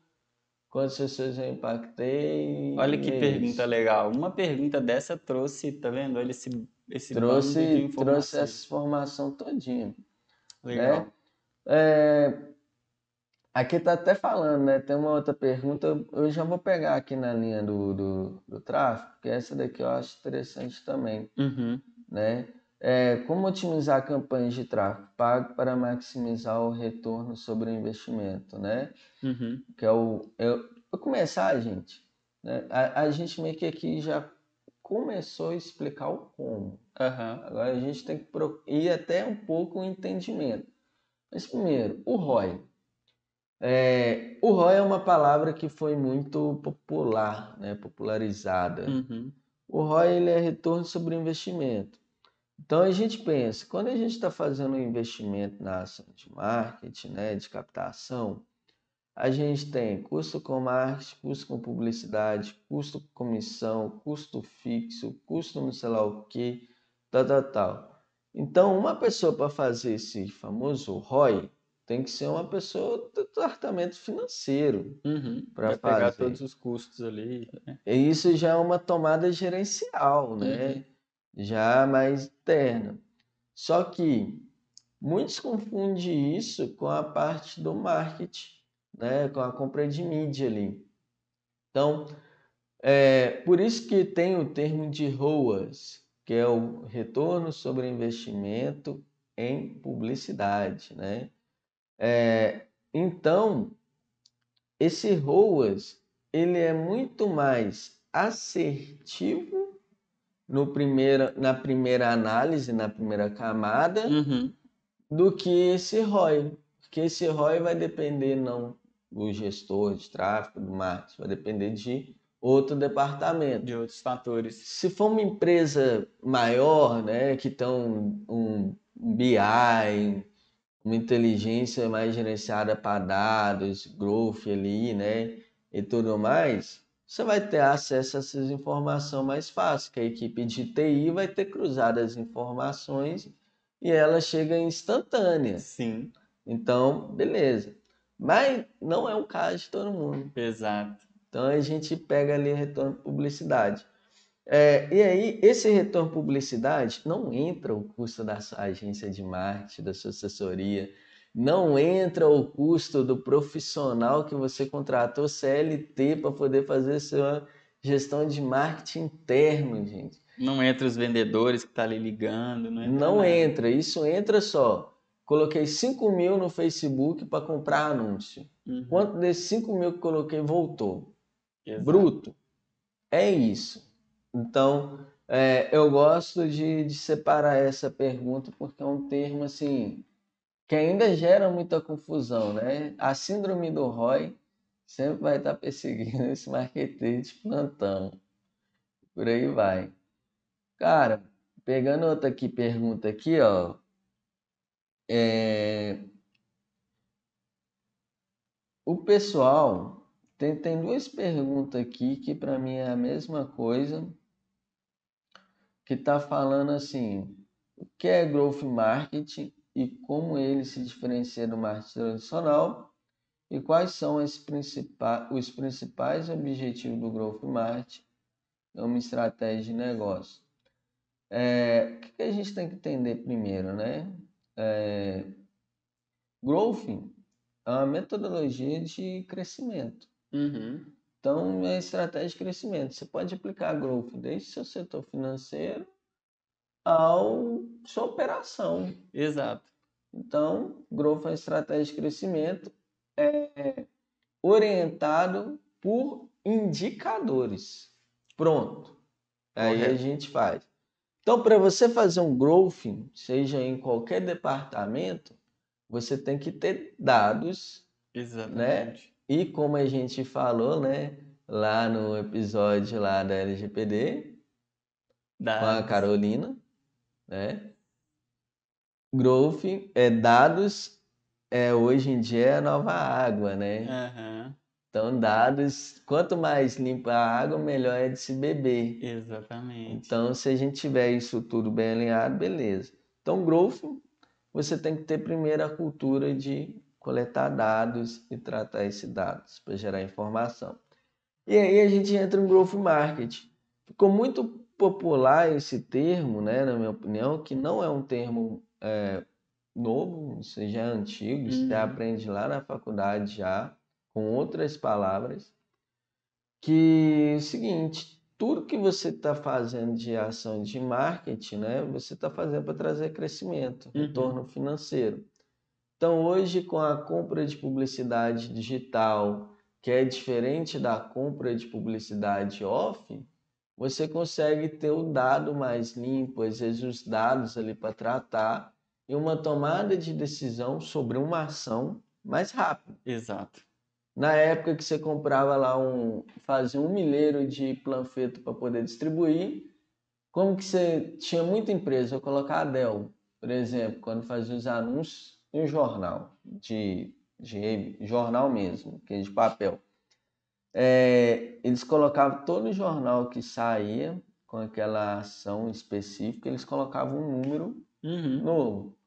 quantas pessoas eu impactei. Olha que é pergunta legal. Uma pergunta dessa trouxe, tá vendo? Olha esse, esse trouxe, trouxe essa informação todinha. Né? Legal. Né? É, Aqui tá até falando, né? Tem uma outra pergunta, eu já vou pegar aqui na linha do, do, do tráfego, porque essa daqui eu acho interessante também, uhum. né? É, como otimizar campanhas de tráfego pago para maximizar o retorno sobre o investimento, né? Uhum. Que é o... Eu, vou começar, gente, né? a, a gente meio que aqui já começou a explicar o como. Uhum. Agora a gente tem que ir até um pouco o entendimento. Mas primeiro, o ROI. É, o ROI é uma palavra que foi muito popular, né, popularizada. Uhum. O ROI ele é retorno sobre investimento. Então a gente pensa, quando a gente está fazendo um investimento na ação de marketing, né, de captação, a gente tem custo com marketing, custo com publicidade, custo com comissão, custo fixo, custo no sei lá o que, tal, tal, tal. Então uma pessoa para fazer esse famoso ROI, tem que ser uma pessoa do departamento financeiro uhum. para pegar todos os custos ali. Né? E isso já é uma tomada gerencial, né? Uhum. Já mais interna. Só que muitos confundem isso com a parte do marketing, né? Com a compra de mídia ali. Então, é por isso que tem o termo de ROAS, que é o retorno sobre investimento em publicidade, né? É, então, esse ROAS ele é muito mais assertivo no primeira, na primeira análise, na primeira camada, uhum. do que esse ROI. Porque esse ROI vai depender não do gestor de tráfego, do marketing, vai depender de outro departamento. De outros fatores. Se for uma empresa maior, né, que tem um, um BI, uma inteligência mais gerenciada para dados, growth ali, né? E tudo mais, você vai ter acesso a essas informações mais fácil, que a equipe de TI vai ter cruzado as informações e ela chega instantânea. Sim. Então, beleza. Mas não é o caso de todo mundo. Exato. Então a gente pega ali retorno de publicidade. É, e aí, esse retorno publicidade não entra o custo da sua agência de marketing, da sua assessoria, não entra o custo do profissional que você contratou CLT para poder fazer sua gestão de marketing interno, gente. Não entra os vendedores que estão tá ali ligando, não entra. Não nada. entra, isso entra só. Coloquei 5 mil no Facebook para comprar anúncio. Uhum. Quanto desses 5 mil que coloquei voltou? Exato. Bruto. É isso. Então, é, eu gosto de, de separar essa pergunta porque é um termo assim que ainda gera muita confusão, né? A síndrome do ROI sempre vai estar perseguindo esse marketing de plantão. Por aí vai. Cara, pegando outra aqui, pergunta aqui, ó. É... O pessoal tem, tem duas perguntas aqui que para mim é a mesma coisa que está falando assim, o que é growth marketing e como ele se diferencia do marketing tradicional e quais são principais, os principais objetivos do growth marketing é uma estratégia de negócio. É, o que a gente tem que entender primeiro, né? É, growth é uma metodologia de crescimento. Uhum. Então, é estratégia de crescimento. Você pode aplicar growth desde seu setor financeiro ao sua operação. Exato. Então, growth é uma estratégia de crescimento é orientado por indicadores. Pronto. Aí Correto. a gente faz. Então, para você fazer um growth, seja em qualquer departamento, você tem que ter dados, né? E como a gente falou, né, lá no episódio lá da LGPD, com a. Carolina, né? Growth é dados é hoje em dia é a nova água, né? Aham, Então dados, quanto mais limpa a água, melhor é de se beber. exatamente. Então, se a gente tiver isso tudo bem alinhado, beleza. Então, growth, você tem que ter primeiro a cultura de coletar dados e tratar esses dados para gerar informação. E aí a gente entra no growth marketing. Ficou muito popular esse termo, né, na minha opinião, que não é um termo é, novo, isso já é antigo, você Uhum. aprende lá na faculdade já, com outras palavras, que é o seguinte, tudo que você está fazendo de ação de marketing, né, você está fazendo para trazer crescimento, Uhum. retorno financeiro. Então, hoje, com a compra de publicidade digital, que é diferente da compra de publicidade off, você consegue ter o dado mais limpo, às vezes os dados ali para tratar e uma tomada de decisão sobre uma ação mais rápido. Exato. Na época que você comprava lá um, fazia um milheiro de panfleto para poder distribuir, como que você tinha muita empresa, eu colocar a Dell, por exemplo, quando fazia os anúncios um jornal, de, de jornal mesmo, que é de papel. É, eles colocavam todo jornal que saía com aquela ação específica, eles colocavam um número Uhum. novo.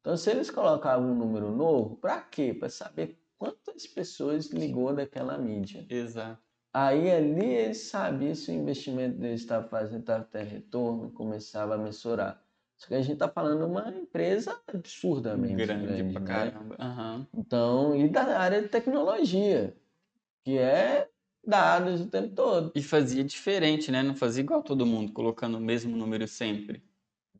Então, se eles colocavam um número novo, para quê? Para saber quantas pessoas ligou daquela mídia. Exato. Aí ali eles sabiam se o investimento deles estava fazendo, estava tendo retorno, começava a mensurar. Só que a gente está falando uma empresa absurdamente Grande, grande, pra né? caramba. Aham. Então, e da área de tecnologia, que é dados o tempo todo. E fazia diferente, né? Não fazia igual todo mundo, colocando o mesmo número sempre.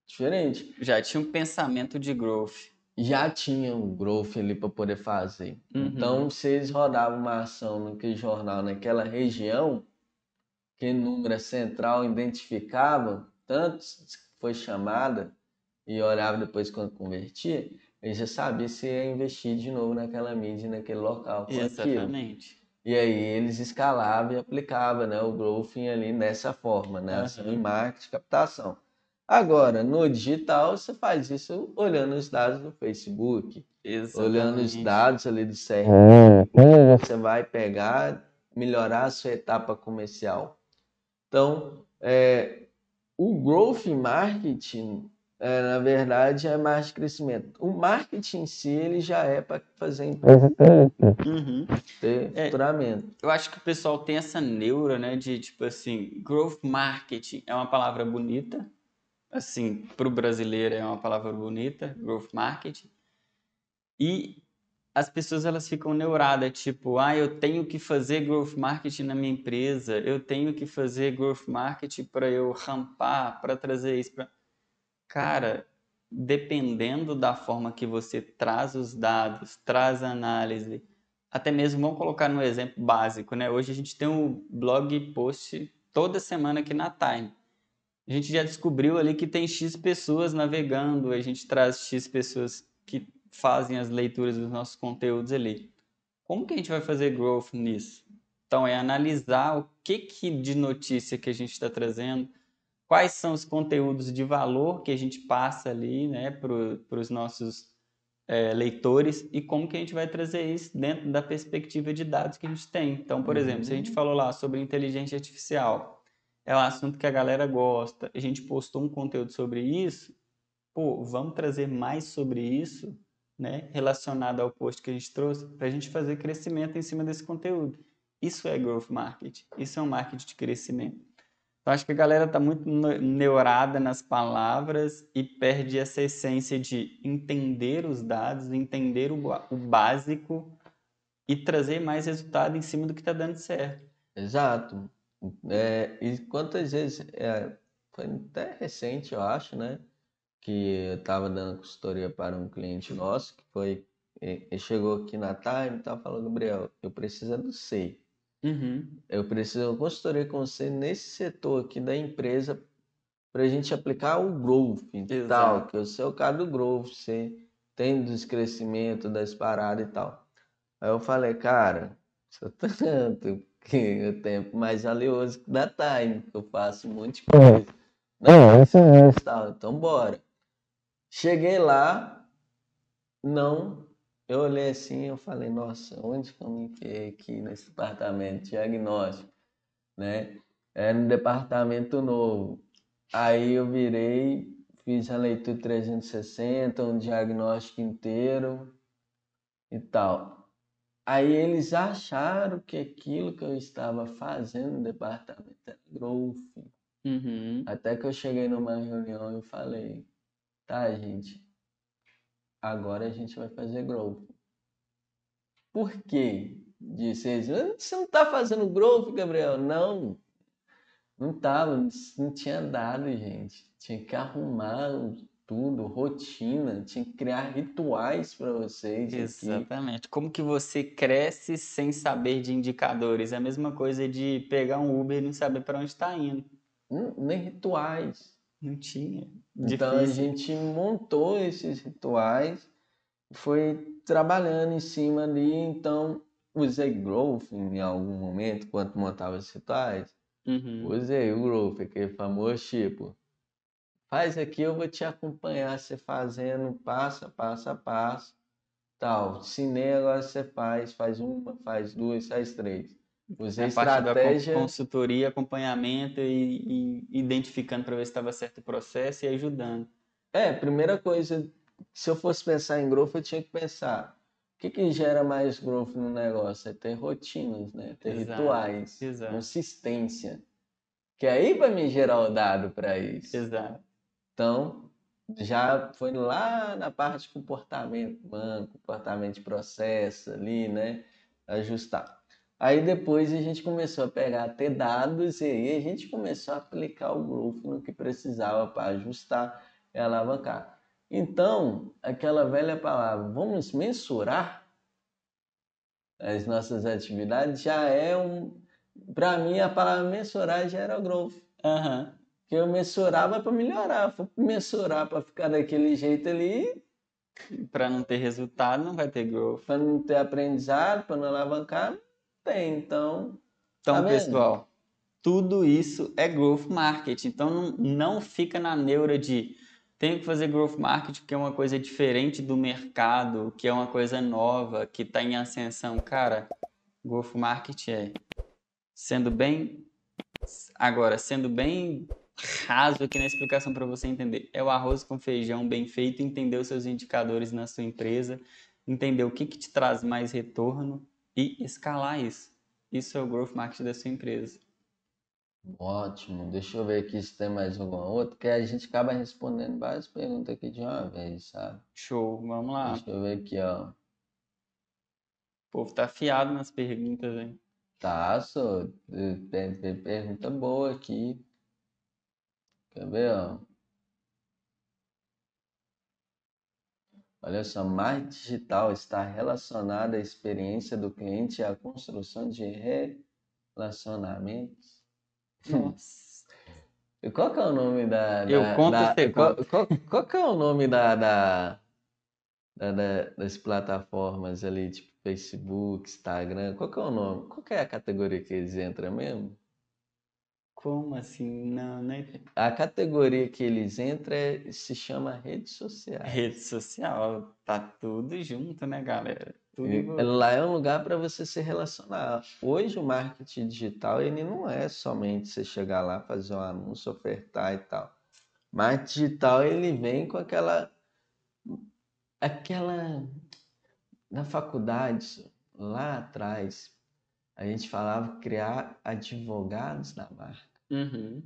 Diferente. Já tinha um pensamento de growth. Já tinha um growth ali para poder fazer. Uhum. Então, se eles rodavam uma ação naquele jornal, naquela região, que número central identificava, tanto que foi chamada, e olhava depois quando convertia, ele já sabia se ia investir de novo naquela mídia, naquele local. com aquilo. Exatamente. E aí eles escalavam e aplicavam né, o growth ali nessa forma, né? Em Aham. marketing, captação. Agora, no digital, você faz isso olhando os dados do Facebook, olhando os Exatamente. dados ali do CRM, você vai pegar, melhorar a sua etapa comercial. Então, é, o growth marketing, é, na verdade, é mais de crescimento. O marketing em si, ele já é para fazer empresa Uhum. ter É. faturamento. Eu acho que o pessoal tem essa neura, né, de tipo assim, growth marketing é uma palavra bonita, assim, para o brasileiro é uma palavra bonita, growth marketing, e as pessoas elas ficam neuradas, tipo, ah, eu tenho que fazer growth marketing na minha empresa, eu tenho que fazer growth marketing para eu rampar, para trazer isso para Cara, dependendo da forma que você traz os dados, traz a análise, até mesmo vamos colocar no exemplo básico, né? Hoje a gente tem um blog post toda semana aqui na Time. A gente já descobriu ali que tem X pessoas navegando, a gente traz X pessoas que fazem as leituras dos nossos conteúdos ali. Como que a gente vai fazer growth nisso? Então é analisar o que que de notícia que a gente está trazendo, quais são os conteúdos de valor que a gente passa ali, né, para os nossos é, leitores e como que a gente vai trazer isso dentro da perspectiva de dados que a gente tem. Então, por exemplo, se a gente Uhum. falou lá sobre inteligência artificial, é um assunto que a galera gosta, a gente postou um conteúdo sobre isso, pô, vamos trazer mais sobre isso, né, relacionado ao post que a gente trouxe, para a gente fazer crescimento em cima desse conteúdo. Isso é growth marketing, isso é um marketing de crescimento. Eu acho que a galera tá muito ne- neurada nas palavras e perde essa essência de entender os dados, entender o, o básico e trazer mais resultado em cima do que está dando certo. Exato. É, e quantas vezes, é, foi até recente, eu acho, né? Que eu estava dando consultoria para um cliente nosso, que foi, e- ele chegou aqui na Time e estava falando, Gabriel, eu preciso é do C. Uhum, Eu preciso de uma consultoria com você nesse setor aqui da empresa para a gente aplicar o growth e tal, Exato. que eu sou o cara do growth, você tem dos crescimentos, das paradas e tal. Aí eu falei, cara, sou tanto que o tempo mais valioso que dá time, que eu faço um monte de coisa. Não, isso é tal, então bora. Cheguei lá, não, eu olhei assim eu falei, nossa, onde que eu me enfiei aqui nesse departamento de diagnóstico, né? É no departamento novo. Aí eu virei, fiz a leitura 360, um diagnóstico inteiro e tal. Aí eles acharam que aquilo que eu estava fazendo no departamento era growth. Uhum. Até que eu cheguei numa reunião e falei, tá, gente, agora a gente vai fazer growth. Por quê? Disse eles, você não tá fazendo growth, Gabriel? Não, não tava, não tinha dado, gente. Tinha que arrumar tudo, rotina, tinha que criar rituais para vocês. aqui. Exatamente. Como que você cresce sem saber de indicadores? É a mesma coisa de pegar um Uber e não saber para onde está indo. Hum, Nem rituais. Não tinha. Então a gente montou esses rituais, foi trabalhando em cima ali, então usei growth em algum momento, quando montava esses rituais. Uhum. Usei o growth, aquele famoso tipo, faz aqui, eu vou te acompanhar, você fazendo passo a passo a passo, tal. Ensinei, agora você faz, faz uma, faz duas, faz três. Usei da con- estratégia, consultoria, acompanhamento e, e identificando para ver se estava certo o processo e ajudando. é, primeira coisa, se eu fosse pensar em growth, eu tinha que pensar, o que que gera mais growth no negócio? É ter rotinas, né? Ter Exato, rituais, exato. consistência. Que aí vai me gerar o dado para isso. Exato. Então, já foi lá na parte de comportamento humano, comportamento de processo ali, né? Ajustar. Aí depois a gente começou a pegar, ter dados e aí a gente começou a aplicar o growth no que precisava para ajustar e alavancar. Então, aquela velha palavra, vamos mensurar as nossas atividades, já é um. Para mim, a palavra mensurar já era o growth. Aham. Que eu mensurava para melhorar. Mensurar para ficar daquele jeito ali, Para não ter resultado, não vai ter growth. para não ter aprendizado, para não alavancar, tem. Então, Então, Tá pessoal, tudo isso é growth marketing. Então, não, não fica na neura de tenho que fazer growth marketing porque é uma coisa diferente do mercado, que é uma coisa nova, que está em ascensão. Cara, growth marketing é sendo bem agora, sendo bem raso aqui na explicação para você entender. É o arroz com feijão bem feito, entender os seus indicadores na sua empresa, entender o que, que te traz mais retorno e escalar isso. Isso é o growth marketing da sua empresa. ótimo. Deixa eu ver aqui se tem mais alguma outra, que a gente acaba respondendo várias perguntas aqui de uma vez, sabe? Show, vamos lá. Deixa eu ver aqui, ó. O povo tá afiado nas perguntas, hein? Tá, só. Tem, tem pergunta boa aqui. Quer ver, ó? Olha só, marketing digital está relacionada à experiência do cliente e à construção de relacionamentos. Nossa. E qual que é o nome da, Eu da- conto, da- você qual, qual, qual que é o nome da, da- da- das plataformas ali, tipo Facebook, Instagram? Qual que é o nome? Qual que é a categoria que eles entram mesmo? Como assim? Não, não é A categoria que eles entram é- se chama redes sociais. rede social. Tá tudo junto, né, galera? Tudo envolvido. lá é um lugar para você se relacionar. Hoje o marketing digital ele não é somente você chegar lá, fazer um anúncio, ofertar e tal. Marketing digital ele vem com aquela aquela na faculdade lá atrás a gente falava criar advogados da marca. Uhum.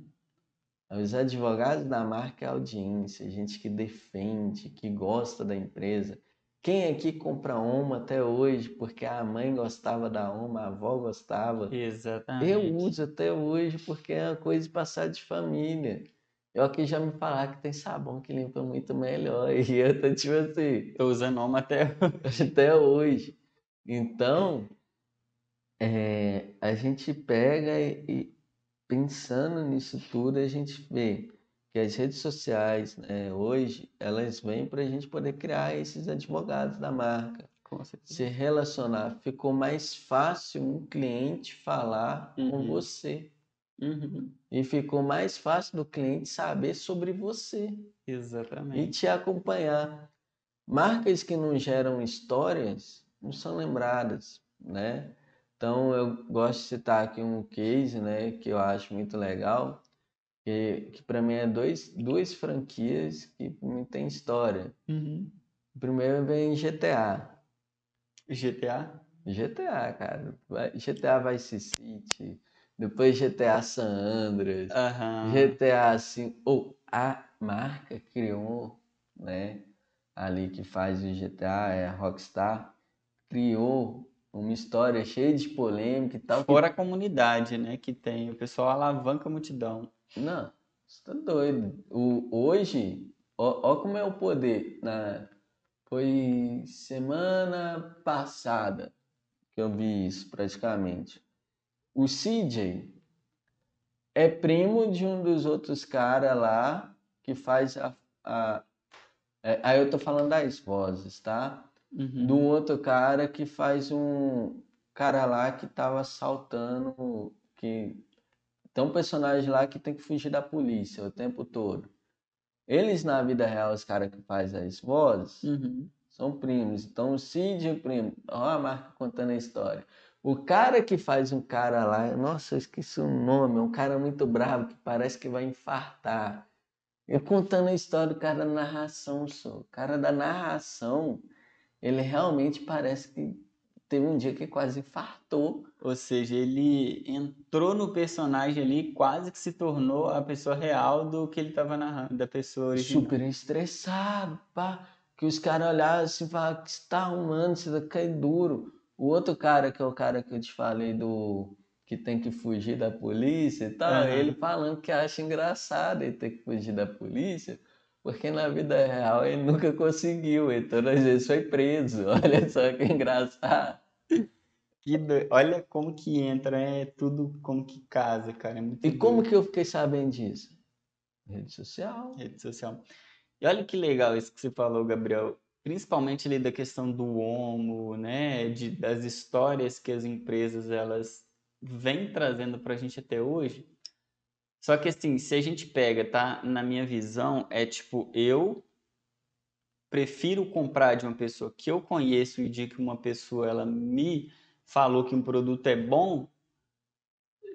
Os advogados da marca é a audiência, gente que defende, que gosta da empresa. Quem aqui compra Oma até hoje porque a mãe gostava da Oma, a avó gostava? Exatamente. Eu uso até hoje porque é uma coisa de passar de família. Eu aqui já me falaram que tem sabão que limpa muito melhor. E eu tô tipo assim, Tô usando Oma até até hoje. Então, é, a gente pega e pensando nisso tudo, a gente vê que as redes sociais, né, hoje, elas vêm para a gente poder criar esses advogados da marca. Com. Se relacionar. Ficou mais fácil um cliente falar com Uhum. você. Uhum. E ficou mais fácil do cliente saber sobre você e Exatamente. te acompanhar. Marcas que não geram histórias não são lembradas, né? Então eu gosto de citar aqui um case, né, que eu acho muito legal, que, que para mim é dois, duas franquias que não tem história. Uhum. Primeiro vem GTA. GTA? GTA, cara. GTA Vice City, depois GTA San Andreas. Aham. GTA assim, ou a marca criou, né? Ali que faz o GTA, é a Rockstar, criou uma história cheia de polêmica e tal. que- Fora a comunidade, né, que tem. O pessoal alavanca a multidão. Não, você tá doido. O, hoje, ó, ó como é o poder. Na, foi semana passada que eu vi isso praticamente. O CJ é primo de um dos outros caras lá que faz a. a é, aí eu tô falando das vozes, tá? Uhum. do outro cara que faz um cara lá que tava assaltando que tem um personagem lá que tem que fugir da polícia o tempo todo. Eles na vida real, os caras que faz as vozes, Uhum. são primos. Então o Cid é primo. Ó a marca contando a história. O cara que faz um cara lá, nossa, eu esqueci o nome, é um cara muito bravo que parece que vai infartar. Eu contando a história do cara da narração, só. O cara da narração, ele realmente parece que teve um dia que quase infartou. Ou seja, ele entrou no personagem ali, quase que se tornou a pessoa real do que ele estava narrando, da pessoa original. Super estressado, pá. Que os caras olhavam assim e falavam, que você tá arrumando, você vai cair duro. O outro cara, que é o cara que eu te falei do que tem que fugir da polícia e tal, Aham. ele falando que acha engraçado ele ter que fugir da polícia, porque na vida real ele nunca conseguiu, ele todas as vezes foi preso. Olha só que engraçado. Que do- Olha como que entra, é tudo como que casa, cara. É E como doido. que eu fiquei sabendo disso? Rede social. rede social. E olha que legal isso que você falou, Gabriel. Principalmente ali da questão do homo, né? De, das histórias que as empresas elas vêm trazendo para a gente até hoje. Só que assim, se a gente pega, tá? Na minha visão, é tipo, eu prefiro comprar de uma pessoa que eu conheço e de que uma pessoa ela me falou que um produto é bom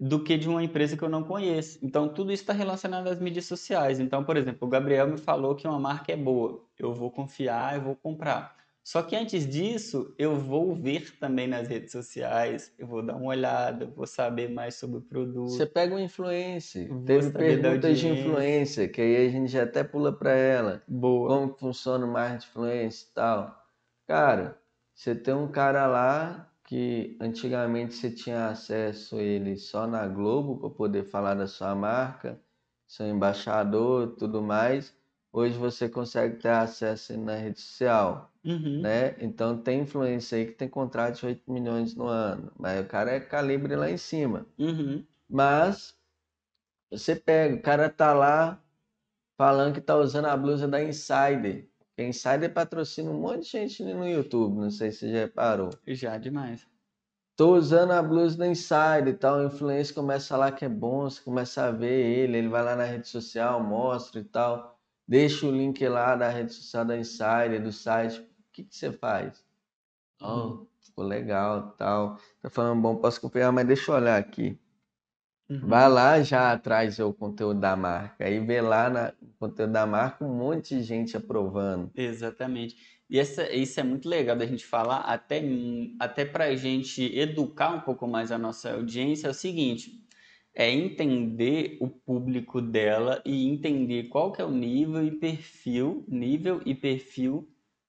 do que de uma empresa que eu não conheço. Então, tudo isso está relacionado às mídias sociais. Então, por exemplo, o Gabriel me falou que uma marca é boa. Eu vou confiar, eu vou comprar. Só que antes disso, eu vou ver também nas redes sociais, eu vou dar uma olhada, vou saber mais sobre o produto. Você pega uma influência. Vou Teve perguntas de influência, que aí a gente já até pula para ela. Boa. como funciona o marketing de influência e tal. Cara, você tem um cara lá que antigamente você tinha acesso a ele só na Globo para poder falar da sua marca, seu embaixador, tudo mais. Hoje você consegue ter acesso na rede social, Uhum. né? Então tem influência aí que tem contrato de 8 milhões no ano, mas o cara é calibre lá em cima. Uhum. Mas você pega, o cara tá lá falando que tá usando a blusa da Insider. A Insider patrocina um monte de gente no YouTube, não sei se você já reparou. Já demais. Tô usando a blusa da Insider e tal, o influencer começa falar que é bom, você começa a ver ele, ele vai lá na rede social, mostra e tal, deixa o link lá da rede social da Insider, do site. O que que você faz? Oh, ficou legal, tal. Tá falando bom, posso confiar, mas deixa eu olhar aqui. Uhum. Vai lá já atrás o conteúdo da marca. Aí vê lá na- no conteúdo da marca um monte de gente aprovando. Exatamente. E essa, isso é muito legal da gente falar, até, até para a gente educar um pouco mais a nossa audiência, é o seguinte, é entender o público dela e entender qual que é o nível e perfil, nível e perfil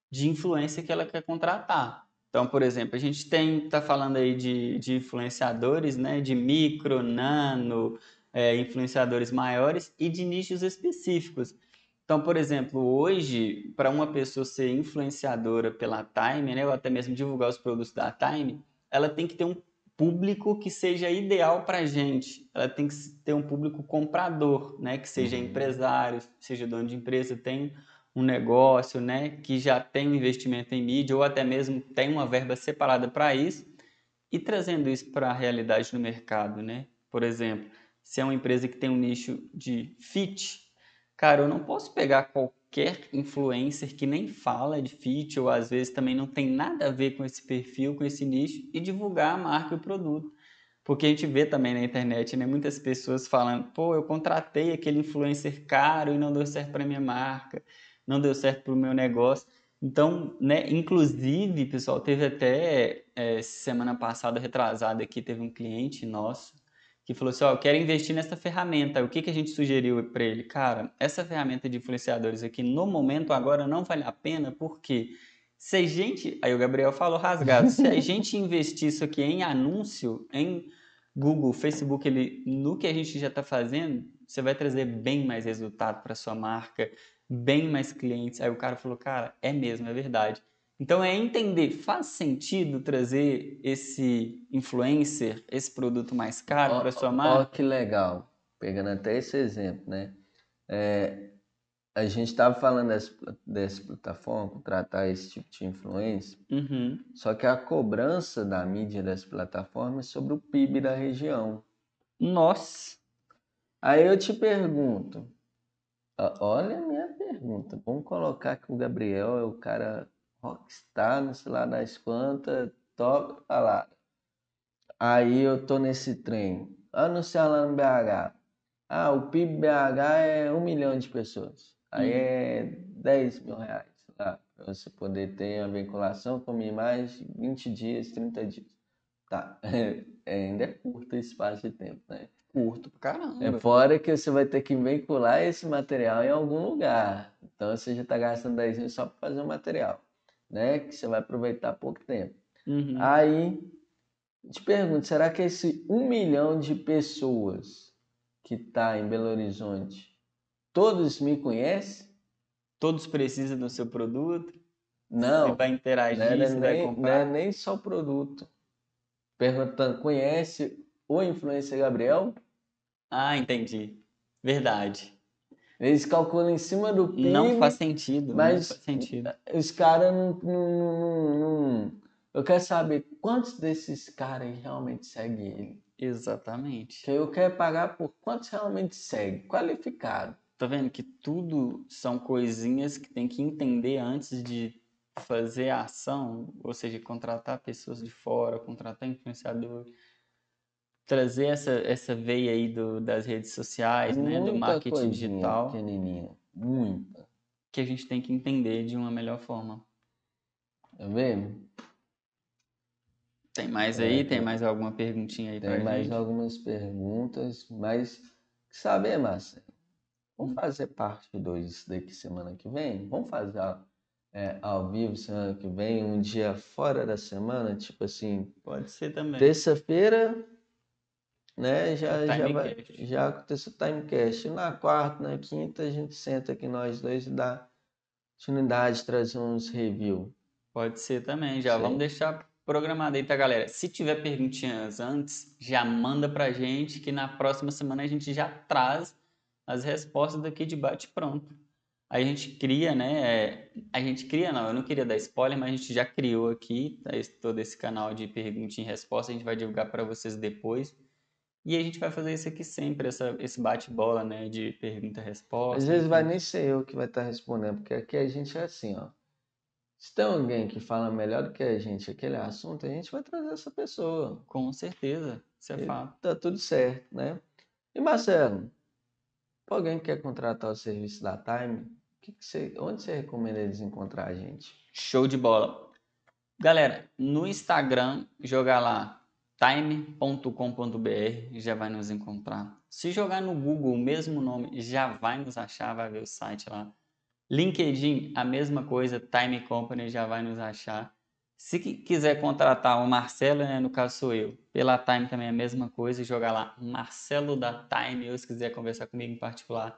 de influência que ela quer contratar. Então, por exemplo, a gente tem, tá falando aí de, de influenciadores, né, de micro, nano, é, influenciadores maiores e de nichos específicos. Então, por exemplo, hoje, para uma pessoa ser influenciadora pela Time, né, ou até mesmo divulgar os produtos da Time, ela tem que ter um público que seja ideal para a gente. Ela tem que ter um público comprador, né? Que seja uhum. empresário, seja dono de empresa, tem um negócio, né? Que já tem um investimento em mídia ou até mesmo tem uma verba separada para isso e trazendo isso para a realidade no mercado, né? Por exemplo, se é uma empresa que tem um nicho de fit, cara, eu não posso pegar qualquer influencer que nem fala de fit ou às vezes também não tem nada a ver com esse perfil, com esse nicho e divulgar a marca e o produto. Porque a gente vê também na internet, né, muitas pessoas falando, pô, eu contratei aquele influencer caro e não deu certo para minha marca, não deu certo para o meu negócio. Então, né, inclusive, pessoal, teve até é, semana passada, retrasada aqui, teve um cliente nosso que falou assim: Ó, eu quero investir nessa ferramenta. O que, que a gente sugeriu para ele? Cara, essa ferramenta de influenciadores aqui, no momento agora, não vale a pena, porque se a gente. Aí o Gabriel falou rasgado: se a gente investir isso aqui em anúncio, em Google, Facebook, ele, no que a gente já está fazendo, você vai trazer bem mais resultado para sua marca, bem mais clientes. Aí o cara falou: cara, é mesmo, é verdade. Então é entender, faz sentido trazer esse influencer, esse produto mais caro para sua marca? Ó, que legal. Pegando até esse exemplo, né? É, a gente estava falando dessa, dessa plataforma, contratar esse tipo de influência, uhum. só que a cobrança da mídia dessa plataforma é sobre o PIB da região. Nossa! Aí eu te pergunto, olha a minha pergunta, vamos colocar que o Gabriel é o cara rockstar, não sei lá das quantas, toca falar. Aí eu tô nesse trem, anunciar lá no BH. Ah, o PIB BH é um milhão de pessoas. Aí hum. é 10 mil reais lá, pra você poder ter a vinculação com mais 20 dias, 30 dias. Tá, é, ainda é curto esse espaço de tempo, né? Curto pra caramba. É fora que você vai ter que vincular esse material em algum lugar. Então você já tá gastando 10 mil só para fazer o material né? Que você vai aproveitar pouco tempo. Uhum. Aí, te pergunto, será que esse um milhão de pessoas que está em Belo Horizonte, todos me conhecem? Todos precisam do seu produto? Não. Você vai interagir, não é, você nem, vai comprar? Não é nem só o produto. Perguntando, conhece o influencer Gabriel? Ah, entendi. Verdade. Eles calculam em cima do PIB. Não faz sentido. Mas faz sentido. os caras não, não, não, Eu quero saber quantos desses caras realmente seguem ele. Exatamente. Que eu quero pagar por quantos realmente seguem, qualificado. Tá vendo que tudo são coisinhas que tem que entender antes de fazer a ação, ou seja, contratar pessoas de fora, contratar influenciadores trazer essa, essa veia aí do, das redes sociais, né, do marketing digital. pequenininha, muita. Que a gente tem que entender de uma melhor forma. Tá vendo? Tem mais aí? É, tem mais alguma perguntinha aí Tem mais algumas perguntas, mas saber, Márcia, vamos hum. fazer parte 2 daqui semana que vem? Vamos fazer é, ao vivo semana que vem, um dia fora da semana, tipo assim. Pode ser também. Terça-feira né? Já, já, vai, já aconteceu o timecast. Na quarta, na quinta, a gente senta aqui nós dois e dá oportunidade de trazer uns review. Pode ser também, já Sim. vamos deixar programado aí, tá, galera? Se tiver perguntinhas antes, já manda pra gente que na próxima semana a gente já traz as respostas daqui de bate pronto. a gente cria, né? É, a gente cria, não, eu não queria dar spoiler, mas a gente já criou aqui tá, todo esse canal de pergunta e resposta. A gente vai divulgar para vocês depois. E a gente vai fazer isso aqui sempre, essa, esse bate-bola, né? De pergunta-resposta. Às vezes vai nem ser eu que vai estar respondendo, porque aqui a gente é assim, ó. Se tem alguém que fala melhor do que a gente aquele assunto, a gente vai trazer essa pessoa. Com certeza, isso é fato. Tá tudo certo, né? E Marcelo, alguém que quer contratar o serviço da Time, que que você, onde você recomenda eles encontrar a gente? Show de bola. Galera, no Instagram, jogar lá time.com.br já vai nos encontrar. Se jogar no Google o mesmo nome, já vai nos achar, vai ver o site lá. LinkedIn, a mesma coisa, Time Company já vai nos achar. Se quiser contratar o Marcelo, né, no caso sou eu, pela Time também é a mesma coisa, jogar lá Marcelo da Time, ou se quiser conversar comigo em particular,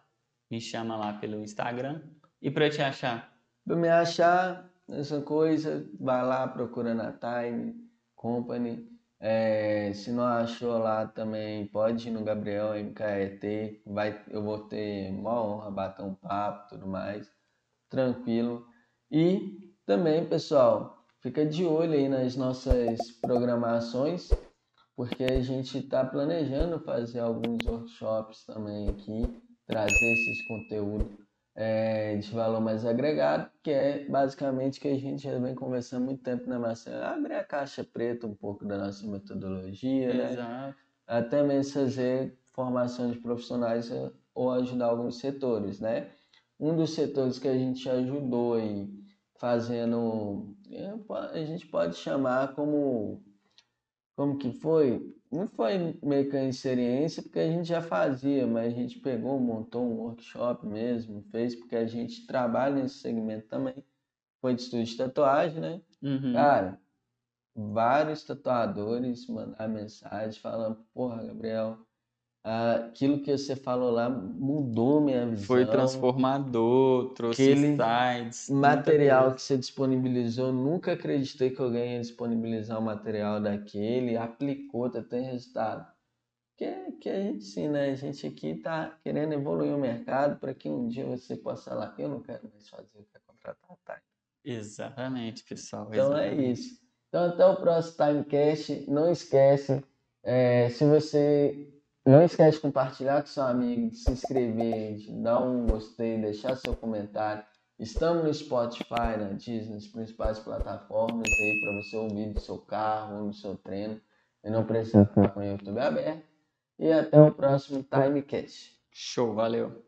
me chama lá pelo Instagram. E para te achar? Para me achar, essa coisa, vai lá procurando a Time Company É, se não achou lá também, pode ir no Gabriel MKET, vai, eu vou ter uma honra bater um papo tudo mais, tranquilo. E também, pessoal, fica de olho aí nas nossas programações, porque a gente está planejando fazer alguns workshops também aqui, trazer esses conteúdos é, de valor mais agregado, que é basicamente que a gente já vem conversando há muito tempo, né, Marcelo? Abrir a caixa preta um pouco da nossa metodologia, Exato. né? Até mesmo fazer formação de profissionais eh, ou ajudar alguns setores, né? Um dos setores que a gente ajudou aí, fazendo, eh, a gente pode chamar como, como que foi? Não foi meio que a experiência, porque a gente já fazia, mas a gente pegou, montou um workshop mesmo, fez, porque a gente trabalha nesse segmento também. Foi de estúdio de tatuagem, né? Uhum. Cara, vários tatuadores mandaram mensagem falando, porra, Gabriel, aquilo que você falou lá mudou minha visão. Foi transformador, trouxe Aquele insights. Material que você disponibilizou, nunca acreditei que alguém ia disponibilizar um material daquele, aplicou, tá tendo resultado. Que, que a gente sim, né? A gente aqui tá querendo evoluir o mercado para que um dia você possa falar, eu não quero mais fazer, eu quero contratar tá? Exatamente, pessoal. Então exatamente. é isso. Então até o próximo Timecast. Não esquece, é, se você não esquece de compartilhar com seu amigo, de se inscrever, de dar um gostei, deixar seu comentário. Estamos no Spotify, na Disney, nas principais plataformas aí para você ouvir do seu carro ou no seu treino. E não precisa ficar com o YouTube aberto. E até o próximo Timecast. Show, valeu.